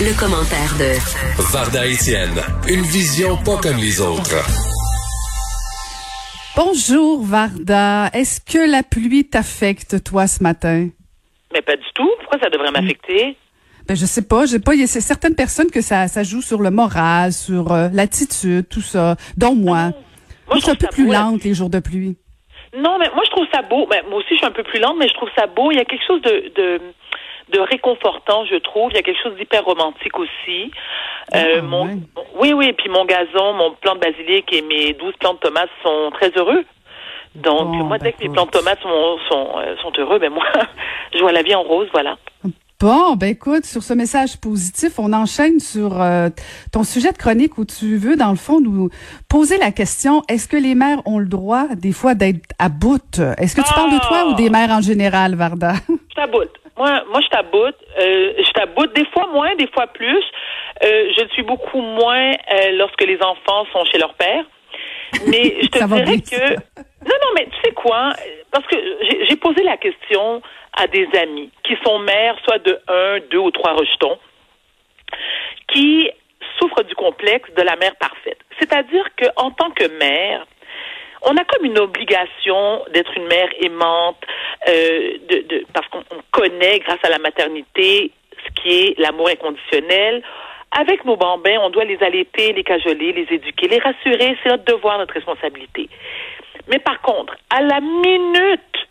Le, commentaire de Varda Etienne, une vision pas comme les autres. Bonjour Varda, est-ce que la pluie t'affecte toi ce matin? Mais pas du tout. Pourquoi ça devrait m'affecter? Ben je sais pas, j'ai pas. Il y a certaines personnes que ça, ça joue sur le moral, sur euh, l'attitude, tout ça. Dont moi. moi, moi je suis un peu plus beau, lente les jours de pluie. Non, mais moi je trouve ça beau. Ben, moi aussi je suis un peu plus lente, mais je trouve ça beau. Il y a quelque chose de, de de réconfortant, je trouve. Il y a quelque chose d'hyper romantique aussi. Euh, Ah, mon, ouais. Oui, oui, puis mon gazon, mon plant de basilic et mes 12 plants de tomates sont très heureux. Donc, Bon, moi, ben, dès que mes plants de tomates sont, sont, euh, sont heureux, ben moi, je vois la vie en rose, voilà. Bon, ben écoute, sur ce message positif, on enchaîne sur euh, ton sujet de chronique où tu veux, dans le fond, nous poser la question est-ce que les mères ont le droit, des fois, d'être à bout? Est-ce que tu parles de toi Ah! ou des mères en général, Varda? Je taboute. Moi, moi, je taboute. Euh, je taboute des fois moins, des fois plus. Euh, je le suis beaucoup moins euh, lorsque les enfants sont chez leur père. Mais je te dirais que non, non, mais tu sais quoi Parce que j'ai j'ai posé la question à des amis qui sont mères, soit de un, deux ou trois rejetons, qui souffrent du complexe de la mère parfaite. C'est-à-dire que en tant que mère, on a comme une obligation d'être une mère aimante, euh, de, de, parce qu'on on connaît, grâce à la maternité, ce qui est l'amour inconditionnel. Avec nos bambins, on doit les allaiter, les cajoler, les éduquer, les rassurer. C'est notre devoir, notre responsabilité. Mais par contre, à la minute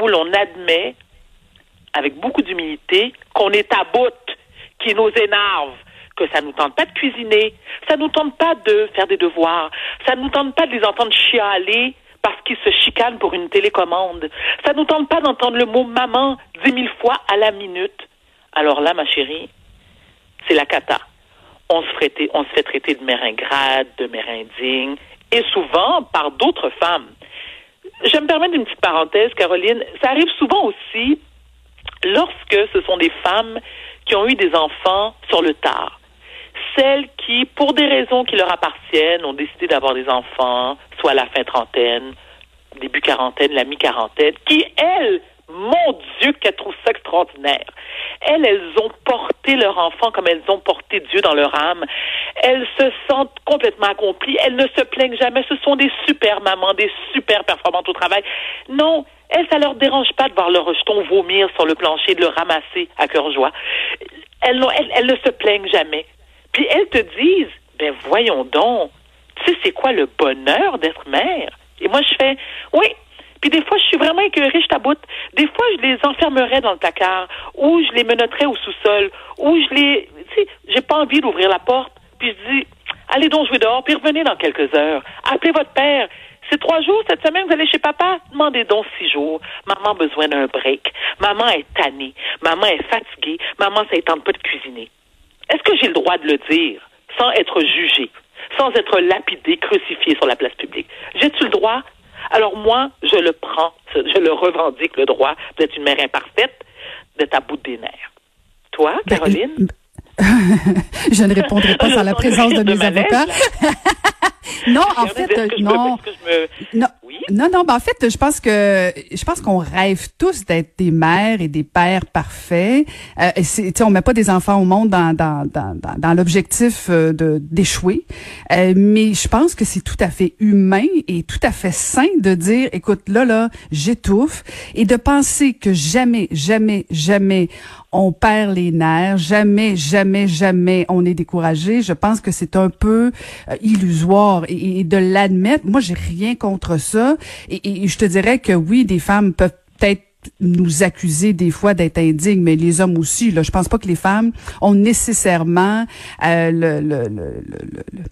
où l'on admet, avec beaucoup d'humilité, qu'on est à bout, qui nous énerve, que ça nous tente pas de cuisiner, ça nous tente pas de faire des devoirs, ça nous tente pas de les entendre chialer parce qu'ils se chicanent pour une télécommande, ça nous tente pas d'entendre le mot maman dix mille fois à la minute. Alors là, ma chérie, c'est la cata. On se, fait, traiter de mère ingrate, de mère indigne, et souvent par d'autres femmes. Je me permets d'une petite parenthèse, Caroline. Ça arrive souvent aussi lorsque ce sont des femmes qui ont eu des enfants sur le tard. Celles qui, pour des raisons qui leur appartiennent, ont décidé d'avoir des enfants, soit à la fin trentaine, début quarantaine, la mi-quarantaine, qui, elles, mon Dieu, qu'elles trouvent ça extraordinaire. Elles, elles ont porté leur enfant comme elles ont porté Dieu dans leur âme. Elles se sentent complètement accomplies. Elles ne se plaignent jamais. Ce sont des super mamans, des super performantes au travail. Non, elles, ça leur dérange pas de voir leur rejeton vomir sur le plancher, de le ramasser à cœur joie. Elles, elles, elles ne se plaignent jamais. Puis elles te disent, ben voyons donc, tu sais c'est quoi le bonheur d'être mère? Et moi je fais, oui. Puis des fois je suis vraiment écœurée, je taboute. Des fois je les enfermerais dans le placard, ou je les menotterais au sous-sol, ou je les, tu sais, j'ai pas envie d'ouvrir la porte. Puis je dis, allez donc jouer dehors, puis revenez dans quelques heures. Appelez votre père. C'est trois jours cette semaine, vous allez chez papa? Demandez donc six jours. Maman a besoin d'un break. Maman est tannée. Maman est fatiguée. Maman, ça ne tente pas de cuisiner. Est-ce que j'ai le droit de le dire sans être jugé, sans être lapidé, crucifié sur la place publique? J'ai-tu le droit? Alors moi, je le prends, je le revendique, le droit d'être une mère imparfaite, d'être à bout des nerfs. Toi, Ben, Caroline? Je ne répondrai pas sans la présence de mes avocats. non, en fait, euh, non. est-ce que je me- Non, Non, non. Ben en fait, je pense que je pense qu'on rêve tous d'être des mères et des pères parfaits. Euh, et on met pas des enfants au monde dans dans dans dans, dans l'objectif euh, de d'échouer. Euh, mais je pense que c'est tout à fait humain et tout à fait sain de dire, écoute, là là, j'étouffe et de penser que jamais, jamais, jamais on perd les nerfs, jamais, jamais, jamais on est découragé. Je pense que c'est un peu euh, illusoire et, de l'admettre. Moi, j'ai rien contre ça. Et, et je te dirais que oui, des femmes peuvent peut-être nous accuser des fois d'être indignes, mais les hommes aussi. Là, je pense pas que les femmes ont nécessairement euh, le, le, le, le,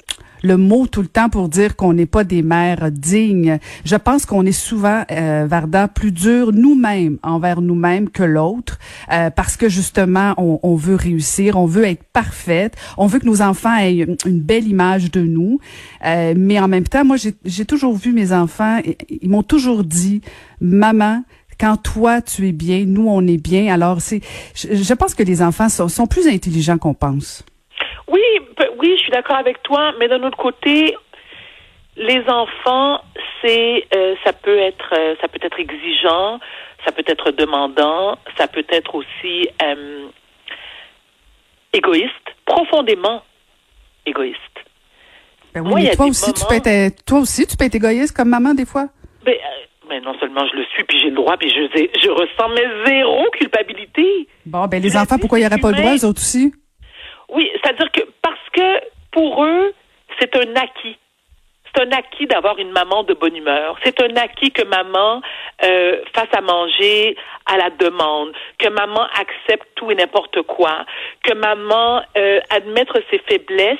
le- mot tout le temps pour dire qu'on n'est pas des mères dignes. Je pense qu'on est souvent, euh, Varda, plus dur nous-mêmes envers nous-mêmes que l'autre, euh, parce que justement, on, on veut réussir, on veut être parfaite, on veut que nos enfants aient une, belle image de nous. Euh, mais en même temps, moi, j'ai toujours vu mes enfants, ils m'ont toujours dit, maman, quand toi tu es bien, nous on est bien. Alors c'est, je, je pense que les enfants sont, sont plus intelligents qu'on pense. Oui, je suis d'accord avec toi, mais d'un autre côté, les enfants, c'est, euh, ça peut être, euh, ça peut être exigeant, ça peut être demandant, ça peut être aussi, euh, égoïste, profondément égoïste. Ben oui, mais toi aussi, tu peux être, toi aussi, tu peux être égoïste comme maman des fois. Ben, euh, mais non seulement je le suis, puis j'ai le droit, puis je, je ressens mes zéro culpabilité. Bon, ben les enfants, pourquoi ils n'auraient pas le droit, eux autres aussi? Oui, c'est-à-dire que pour eux, c'est un acquis. C'est un acquis d'avoir une maman de bonne humeur. C'est un acquis que maman euh, fasse à manger à la demande, que maman accepte tout et n'importe quoi, que maman euh, admettre ses faiblesses.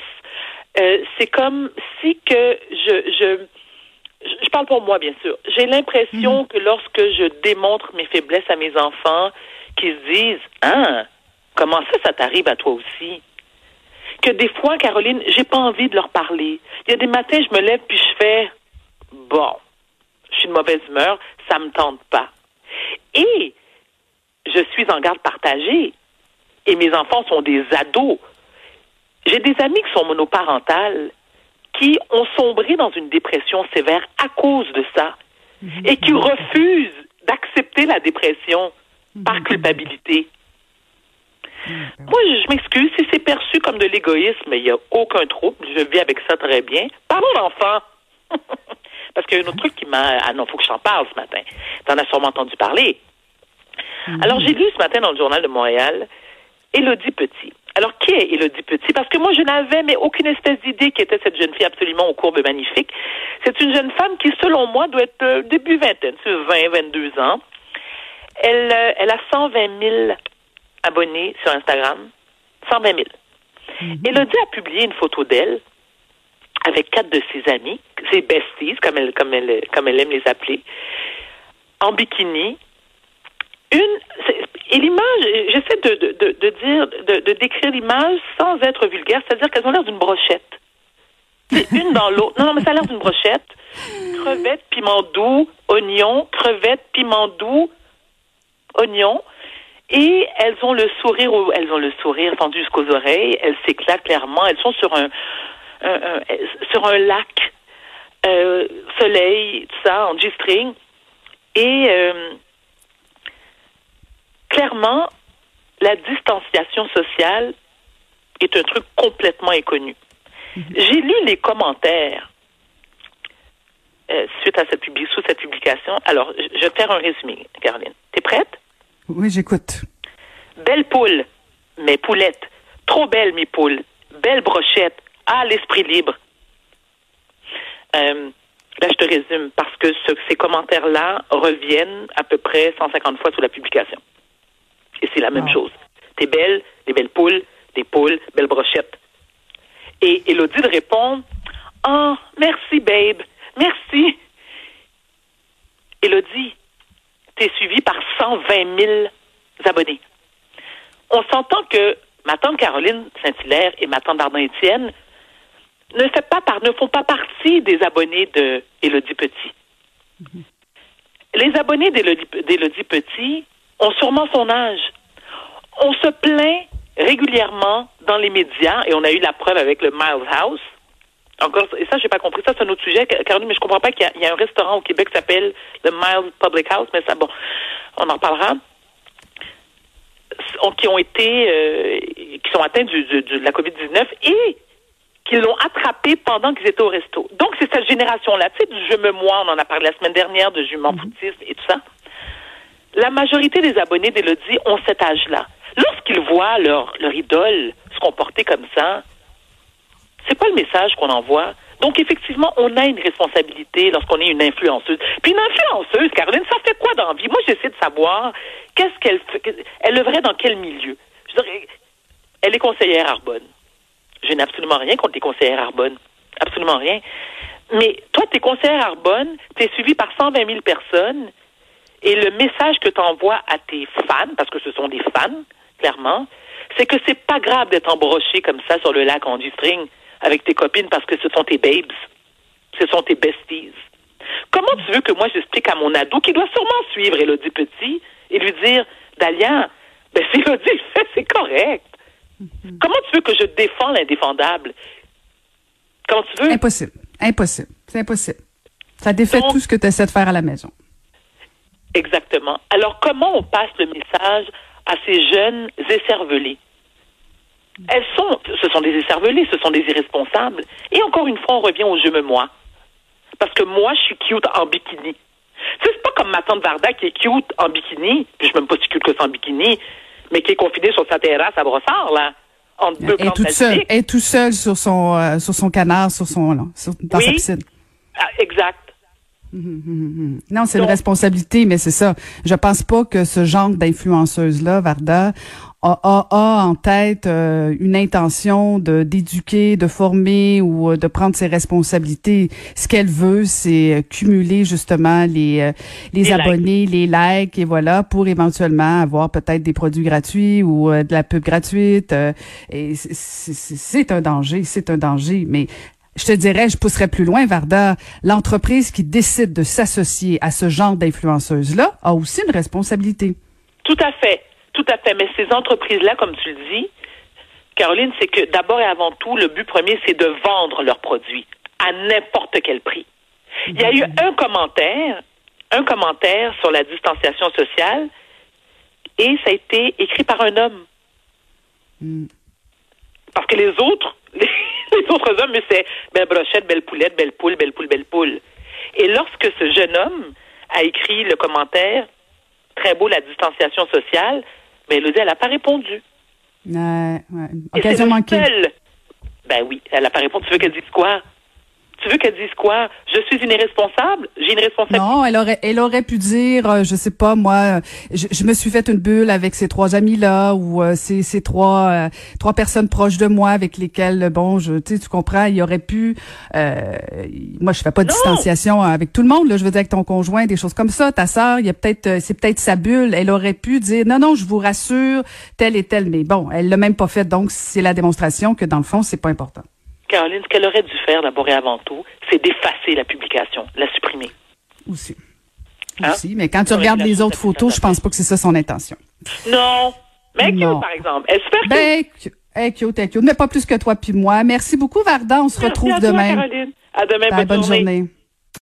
Euh, c'est comme si que je, je je parle pour moi, bien sûr. J'ai l'impression mhm. que lorsque je démontre mes faiblesses à mes enfants, qu'ils se disent, hein, comment ça, ça t'arrive à toi aussi? Que des fois, Caroline, j'ai pas envie de leur parler. Il y a des matins, je me lève puis je fais, bon, je suis de mauvaise humeur, ça me tente pas. Et je suis en garde partagée. Et mes enfants sont des ados. J'ai des amis qui sont monoparentales qui ont sombré dans une dépression sévère à cause de ça mhm. et qui refusent d'accepter la dépression par culpabilité. Mhm. Moi, je m'excuse si c'est perçu comme de l'égoïsme, il n'y a aucun trouble. Je vis avec ça très bien. Pardon, l'enfant. Parce qu'il y a un autre truc qui m'a... Ah non, faut que je t'en parle ce matin. Tu en as sûrement entendu parler. Alors, j'ai lu ce matin dans le Journal de Montréal Élodie Petit. Alors, qui est Élodie Petit? Parce que moi, je n'avais mais aucune espèce d'idée qui était cette jeune fille absolument aux courbes magnifiques. C'est une jeune femme qui, selon moi, doit être euh, début vingtaine, 20, 22 ans. Elle, euh, elle a 120 000 abonnés sur Instagram. 120 000. Mm Élodie a publié une photo d'elle avec quatre de ses amis, ses besties, comme elle, comme elle, comme elle aime les appeler, en bikini. Une, et l'image, j'essaie de, de, de, dire, de, de décrire l'image sans être vulgaire, c'est-à-dire qu'elles ont l'air d'une brochette. C'est une dans l'autre. Non, non, mais ça a l'air d'une brochette. Crevettes, piment doux, oignon, crevettes, piment doux, oignon. Et elles ont le sourire, elles ont le sourire tendu jusqu'aux oreilles. Elles s'éclatent clairement. Elles sont sur un, sur un lac, euh, soleil, tout ça, en G-string. Et euh, clairement, la distanciation sociale est un truc complètement inconnu. Mhm. J'ai lu les commentaires euh, suite à cette sous cette publication. Alors, je vais faire un résumé, Caroline. T'es prête? Oui, j'écoute. Belle poule, mais poulette. Trop belle, mes poules. Belle brochette. Ah, l'esprit libre. Euh, là, je te résume parce que ces commentaires-là reviennent à peu près 150 fois sous la publication. Et c'est la même chose. T'es belle, des belles poules, des poules, belles brochettes. Et Elodie répond Oh, merci, babe. Merci. Elodie, t'es suivie par 120 000 abonnés. On s'entend que ma tante Caroline Saint-Hilaire et ma tante Dardan-Étienne ne, fait pas ne font pas partie des abonnés de Petit. Mm-hmm. Les abonnés d'Élodie Petit ont sûrement son âge. On se plaint régulièrement dans les médias, et on a eu la preuve avec le Miles House. Encore, et ça, j'ai pas compris. Ça, c'est un autre sujet, Caroline, mais je comprends pas qu'il y, a un restaurant au Québec qui s'appelle le Miles Public House, mais ça, bon, on en parlera. Qui ont été, euh, qui sont atteints du, de la COVID-19 et qui l'ont attrapé pendant qu'ils étaient au resto. Donc, c'est cette génération-là, tu sais, du je me moi, on en a parlé la semaine dernière, de je m'en mm-hmm. et tout ça la majorité des abonnés d'Elodie ont cet âge-là. Lorsqu'ils voient leur, leur idole se comporter comme ça, c'est pas le message qu'on envoie. Donc, effectivement, on a une responsabilité lorsqu'on est une influenceuse. Puis une influenceuse, Caroline, ça fait quoi dans la vie? Moi, j'essaie de savoir qu'est-ce qu'elle fait. Elle œuvrait dans quel milieu? Je dirais, elle est conseillère Arbonne. Je n'ai absolument rien contre les conseillères Arbonne. Absolument rien. Mais toi, tu es conseillère Arbonne, tu es suivi par 120 000 personnes, et le message que tu envoies à tes fans, parce que ce sont des fans, clairement, c'est que c'est pas grave d'être embroché comme ça sur le lac en string avec tes copines parce que ce sont tes babes. Ce sont tes besties. Comment tu veux que moi j'explique à mon ado qui doit sûrement suivre Elodie Petit et lui dire, Dalia, ben c'est Elodie fait, c'est correct. Mm-hmm. Comment tu veux que je défends l'indéfendable? Comment tu veux? Impossible. Impossible. C'est impossible. Ça défait tout ce que tu essaies de faire à la maison. Exactement. Alors, comment on passe le message à ces jeunes écervelés? Elles sont, ce sont des écervelés, ce sont des irresponsables. Et encore une fois, on revient au je me moi. Parce que moi, je suis cute en bikini. C'est pas comme ma tante Varda qui est cute en bikini, puis je suis même pas si cute que ça en bikini, mais qui est confinée sur sa terrasse à Brossard, là. Entre deux Elle est toute seule, tout seul sur son, euh, sur son canard, sur son, là, sur- dans sa piscine. Ah, exact. Non, c'est une responsabilité, mais c'est ça. Je pense pas que ce genre d'influenceuse-là, Varda, a, a, a en tête euh, une intention de d'éduquer, de former ou euh, de prendre ses responsabilités. Ce qu'elle veut, c'est euh, cumuler justement les euh, les, Les abonnés, les likes et voilà pour éventuellement avoir peut-être des produits gratuits ou de la pub gratuite. euh, et c'est un danger, c'est un danger, mais je te dirais, je pousserais plus loin, Varda. L'entreprise qui décide de s'associer à ce genre d'influenceuse-là a aussi une responsabilité. Tout à fait. Tout à fait. Mais ces entreprises-là, comme tu le dis, Caroline, c'est que d'abord et avant tout, le but premier, c'est de vendre leurs produits à n'importe quel prix. Il y a eu un commentaire, un commentaire sur la distanciation sociale, et ça a été écrit par un homme. Mm. Parce que les autres, les, les autres hommes, c'est belle brochette, belle poulette, belle poule, belle poule, belle poule. Et lorsque ce jeune homme a écrit le commentaire, très beau la distanciation sociale, mais Elodie, elle n'a pas répondu. Ouais, ouais. Occasion manquée. Ben oui, elle n'a pas répondu. Tu veux qu'elle dise quoi? Tu veux qu'elle dise quoi? Je suis une irresponsable? J'ai une responsabilité? Non, elle aurait, elle aurait pu dire, euh, je sais pas moi, je, je me suis fait une bulle avec ces trois amis là ou euh, ces, ces trois euh, trois personnes proches de moi avec lesquelles bon, je, tu comprends, il aurait pu. euh, moi, je fais pas de Non. distanciation avec tout le monde là. Je veux dire avec ton conjoint, des choses comme ça. Ta sœur, il y a peut-être, euh, c'est peut-être sa bulle. Elle aurait pu dire, non non, je vous rassure, tel et tel. Mais bon, elle l'a même pas fait. Donc c'est la démonstration que dans le fond, c'est pas important. Caroline, ce qu'elle aurait dû faire d'abord et avant tout, c'est d'effacer la publication, la supprimer. Aussi. Hein? Aussi. Mais quand tu regardes les autres photos, je pense pas que c'est ça son intention. Non. Mais Non. cute, par exemple. Cute. Ben, cu- hey, cute, hey, cute. Mais pas plus que toi puis moi. Merci beaucoup, Varda. On se Merci retrouve à toi, demain. Caroline. À demain. Bonne bonne journée.